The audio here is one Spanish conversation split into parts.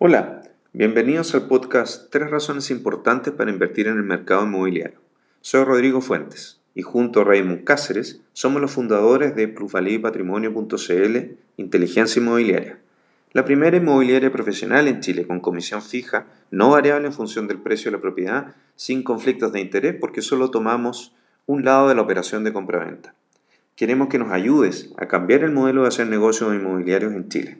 Hola, bienvenidos al podcast Tres razones importantes para invertir en el mercado inmobiliario. Soy Rodrigo Fuentes y junto a Raymond Cáceres somos los fundadores de plusvalíapatrimonio.cl Inteligencia Inmobiliaria, la primera inmobiliaria profesional en Chile con comisión fija, no variable en función del precio de la propiedad, sin conflictos de interés porque solo tomamos un lado de la operación de compraventa. Queremos que nos ayudes a cambiar el modelo de hacer negocios inmobiliarios en Chile.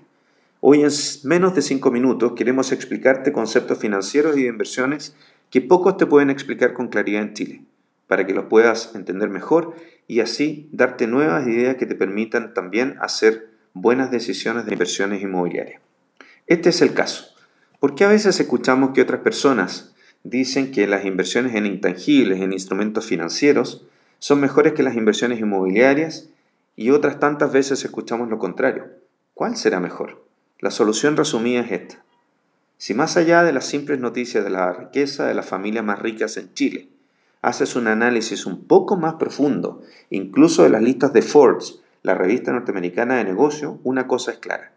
Hoy en menos de 5 minutos queremos explicarte conceptos financieros y de inversiones que pocos te pueden explicar con claridad en Chile, para que los puedas entender mejor y así darte nuevas ideas que te permitan también hacer buenas decisiones de inversiones inmobiliarias. Este es el caso. ¿Por qué a veces escuchamos que otras personas dicen que las inversiones en intangibles, en instrumentos financieros, son mejores que las inversiones inmobiliarias y otras tantas veces escuchamos lo contrario? ¿Cuál será mejor? La solución resumida es esta. Si más allá de las simples noticias de la riqueza de las familias más ricas en Chile, haces un análisis un poco más profundo, incluso de las listas de Forbes, la revista norteamericana de negocio, una cosa es clara.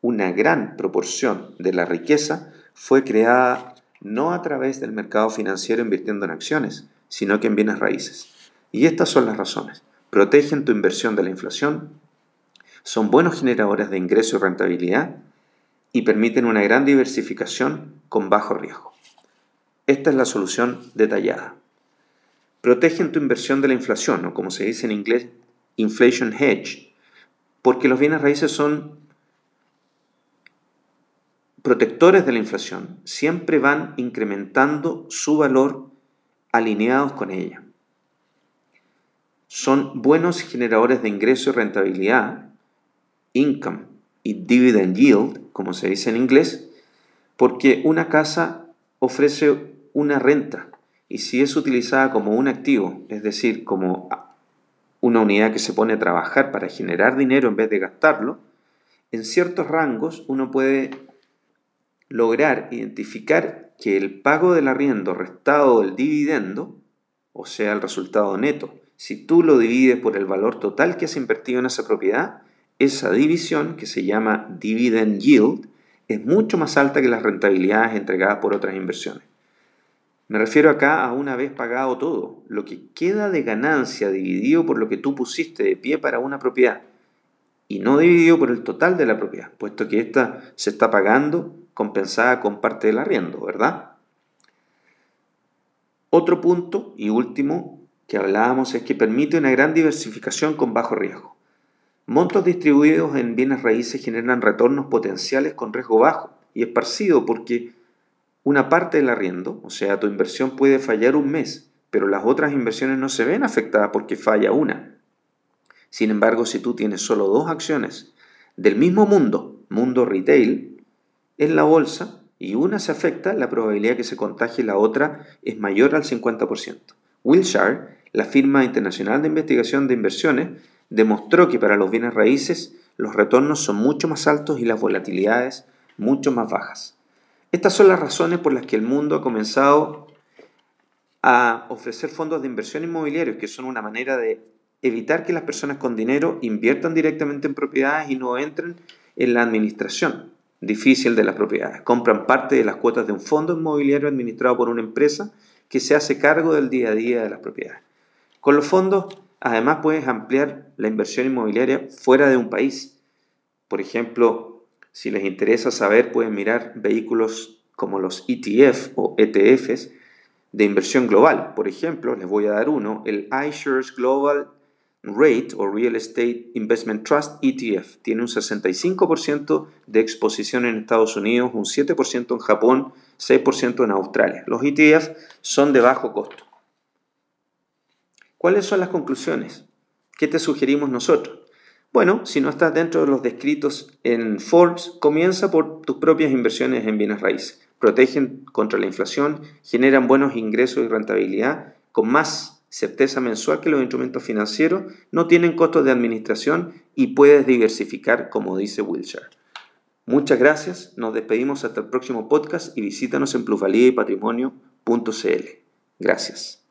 Una gran proporción de la riqueza fue creada no a través del mercado financiero invirtiendo en acciones, sino que en bienes raíces. Y estas son las razones. Protegen tu inversión de la inflación, son buenos generadores de ingreso y rentabilidad y permiten una gran diversificación con bajo riesgo. Esta es la solución detallada. Protegen tu inversión de la inflación, o como se dice en inglés, inflation hedge, porque los bienes raíces son protectores de la inflación, siempre van incrementando su valor alineados con ella. Son buenos generadores de ingreso y rentabilidad income y dividend yield, como se dice en inglés, porque una casa ofrece una renta y si es utilizada como un activo, es decir, como una unidad que se pone a trabajar para generar dinero en vez de gastarlo, en ciertos rangos uno puede lograr identificar que el pago del arriendo restado del dividendo, o sea, el resultado neto, si tú lo divides por el valor total que has invertido en esa propiedad, esa división, que se llama dividend yield, es mucho más alta que las rentabilidades entregadas por otras inversiones. Me refiero acá a una vez pagado todo, lo que queda de ganancia dividido por lo que tú pusiste de pie para una propiedad y no dividido por el total de la propiedad, puesto que ésta se está pagando compensada con parte del arriendo, ¿verdad? Otro punto y último que hablábamos es que permite una gran diversificación con bajo riesgo. Montos distribuidos en bienes raíces generan retornos potenciales con riesgo bajo y esparcido porque una parte del arriendo, o sea, tu inversión puede fallar un mes, pero las otras inversiones no se ven afectadas porque falla una. Sin embargo, si tú tienes solo dos acciones del mismo mundo, mundo retail, en la bolsa, y una se afecta, la probabilidad que se contagie la otra es mayor al 50%. Wilshire, la firma internacional de investigación de inversiones, demostró que para los bienes raíces los retornos son mucho más altos y las volatilidades mucho más bajas. Estas son las razones por las que el mundo ha comenzado a ofrecer fondos de inversión inmobiliarios, que son una manera de evitar que las personas con dinero inviertan directamente en propiedades y no entren en la administración difícil de las propiedades. Compran parte de las cuotas de un fondo inmobiliario administrado por una empresa que se hace cargo del día a día de las propiedades. Con los fondos Además, puedes ampliar la inversión inmobiliaria fuera de un país. Por ejemplo, si les interesa saber, pueden mirar vehículos como los ETF o ETFs de inversión global. Por ejemplo, les voy a dar uno, el iShares Global Rate o Real Estate Investment Trust ETF. Tiene un 65% de exposición en Estados Unidos, un 7% en Japón, 6% en Australia. Los ETF son de bajo costo. ¿Cuáles son las conclusiones? ¿Qué te sugerimos nosotros? Bueno, si no estás dentro de los descritos en Forbes, comienza por tus propias inversiones en bienes raíces. Protegen contra la inflación, generan buenos ingresos y rentabilidad con más certeza mensual que los instrumentos financieros, no tienen costos de administración y puedes diversificar como dice Wilshire. Muchas gracias, nos despedimos hasta el próximo podcast y visítanos en plusvalía y patrimonio.cl. Gracias.